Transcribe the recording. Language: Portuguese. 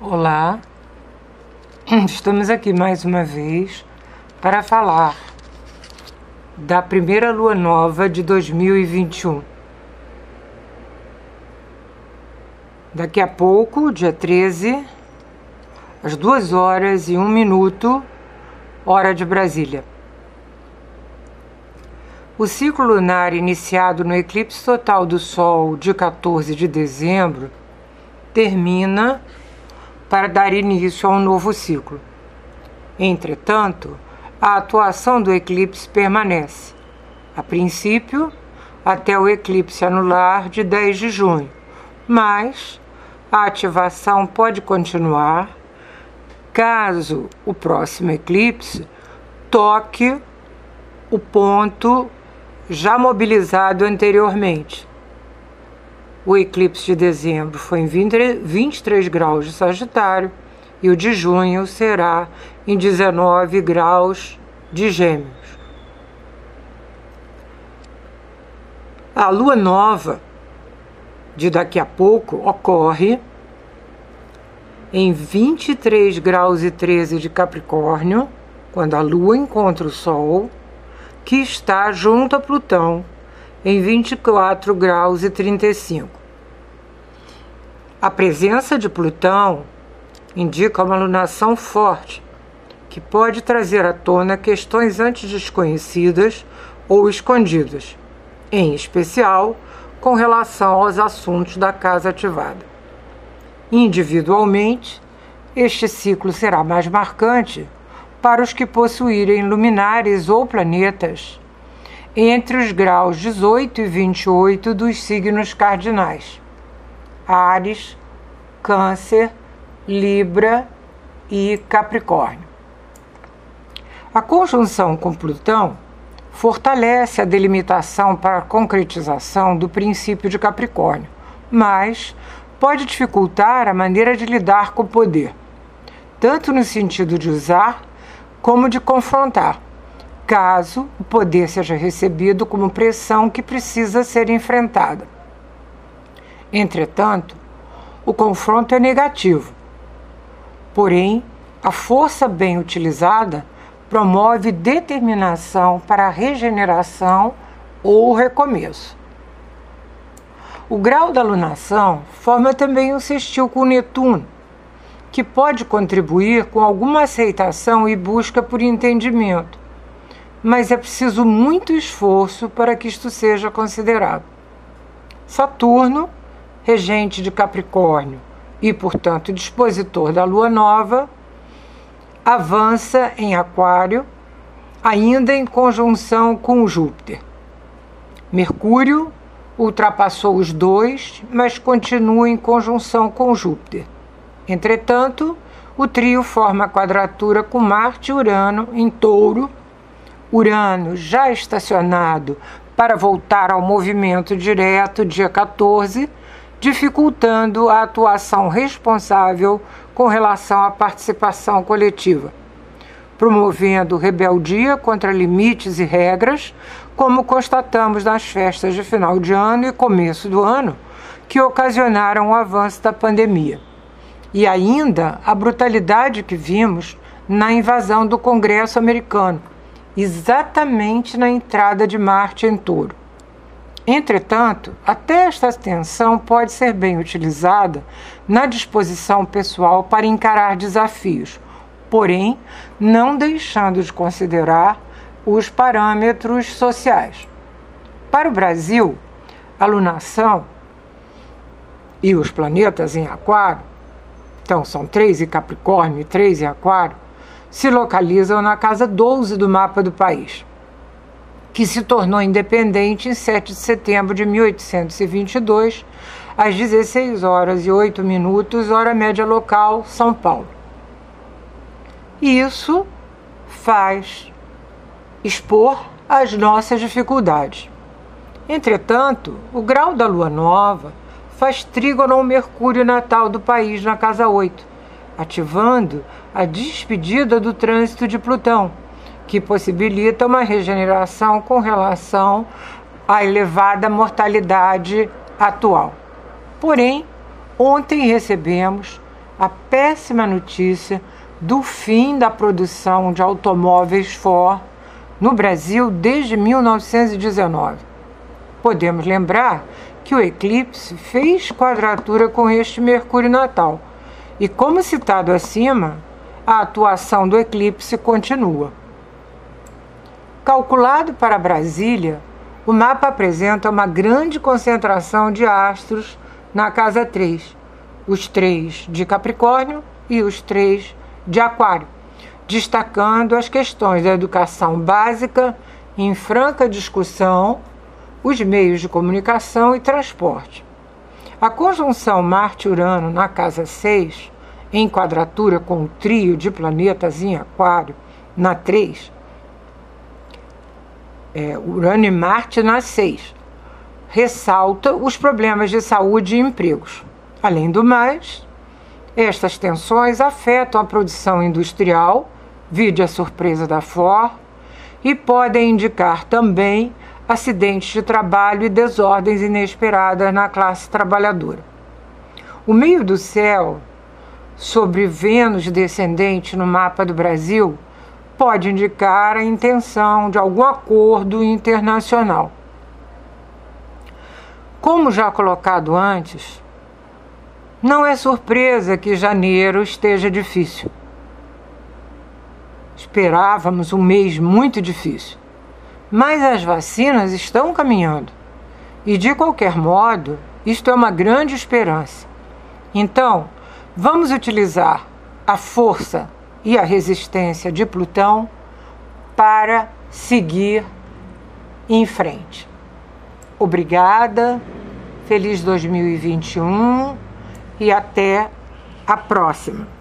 Olá, estamos aqui mais uma vez para falar da primeira lua nova de 2021. Daqui a pouco, dia 13, às 2 horas e 1 minuto, hora de Brasília. O ciclo lunar iniciado no eclipse total do Sol de 14 de dezembro termina para dar início a um novo ciclo. Entretanto, a atuação do eclipse permanece, a princípio, até o eclipse anular de 10 de junho, mas a ativação pode continuar caso o próximo eclipse toque o ponto já mobilizado anteriormente. O eclipse de dezembro foi em 20, 23 graus de Sagitário e o de junho será em 19 graus de Gêmeos. A lua nova de daqui a pouco ocorre em 23 graus e 13 de Capricórnio, quando a lua encontra o Sol, que está junto a Plutão em 24 graus e 35. A presença de Plutão indica uma lunação forte, que pode trazer à tona questões antes desconhecidas ou escondidas, em especial com relação aos assuntos da casa ativada. Individualmente, este ciclo será mais marcante para os que possuírem luminares ou planetas entre os graus 18 e 28 dos signos cardinais: Ares, Câncer, Libra e Capricórnio. A conjunção com Plutão fortalece a delimitação para a concretização do princípio de Capricórnio, mas pode dificultar a maneira de lidar com o poder, tanto no sentido de usar como de confrontar caso o poder seja recebido como pressão que precisa ser enfrentada. Entretanto, o confronto é negativo. Porém, a força bem utilizada promove determinação para a regeneração ou recomeço. O grau da alunação forma também um sextil com Netuno, que pode contribuir com alguma aceitação e busca por entendimento, mas é preciso muito esforço para que isto seja considerado. Saturno, regente de Capricórnio e, portanto, dispositor da lua nova, avança em Aquário, ainda em conjunção com Júpiter. Mercúrio ultrapassou os dois, mas continua em conjunção com Júpiter. Entretanto, o trio forma quadratura com Marte e Urano em Touro Urano já estacionado para voltar ao movimento direto dia 14, dificultando a atuação responsável com relação à participação coletiva, promovendo rebeldia contra limites e regras, como constatamos nas festas de final de ano e começo do ano, que ocasionaram o avanço da pandemia. E ainda a brutalidade que vimos na invasão do Congresso americano exatamente na entrada de Marte em Touro. Entretanto, até esta tensão pode ser bem utilizada na disposição pessoal para encarar desafios, porém não deixando de considerar os parâmetros sociais. Para o Brasil, a lunação e os planetas em Aquário, então são três em Capricórnio e três em Aquário, se localizam na casa 12 do mapa do país, que se tornou independente em 7 de setembro de 1822, às 16 horas e 8 minutos, hora média local, São Paulo. Isso faz expor as nossas dificuldades. Entretanto, o grau da lua nova faz trígono ao Mercúrio natal do país na casa 8, ativando a despedida do trânsito de Plutão, que possibilita uma regeneração com relação à elevada mortalidade atual. Porém, ontem recebemos a péssima notícia do fim da produção de automóveis Ford no Brasil desde 1919. Podemos lembrar que o eclipse fez quadratura com este Mercúrio natal e, como citado acima, a atuação do eclipse continua. Calculado para Brasília, o mapa apresenta uma grande concentração de astros na casa 3, os três de Capricórnio e os três de Aquário, destacando as questões da educação básica em franca discussão, os meios de comunicação e transporte. A conjunção Marte-Urano na casa 6, em quadratura com o trio de planetas em Aquário, na 3, é, Urano e Marte na 6, ressalta os problemas de saúde e empregos. Além do mais, estas tensões afetam a produção industrial, vide a surpresa da Ford, e podem indicar também acidentes de trabalho e desordens inesperadas na classe trabalhadora. O meio do céu sobre Vênus descendente no mapa do Brasil pode indicar a intenção de algum acordo internacional. Como já colocado antes, não é surpresa que janeiro esteja difícil. Esperávamos um mês muito difícil, mas as vacinas estão caminhando. E de qualquer modo, isto é uma grande esperança. Então, vamos utilizar a força e a resistência de Plutão para seguir em frente. Obrigada, feliz 2021 e até a próxima.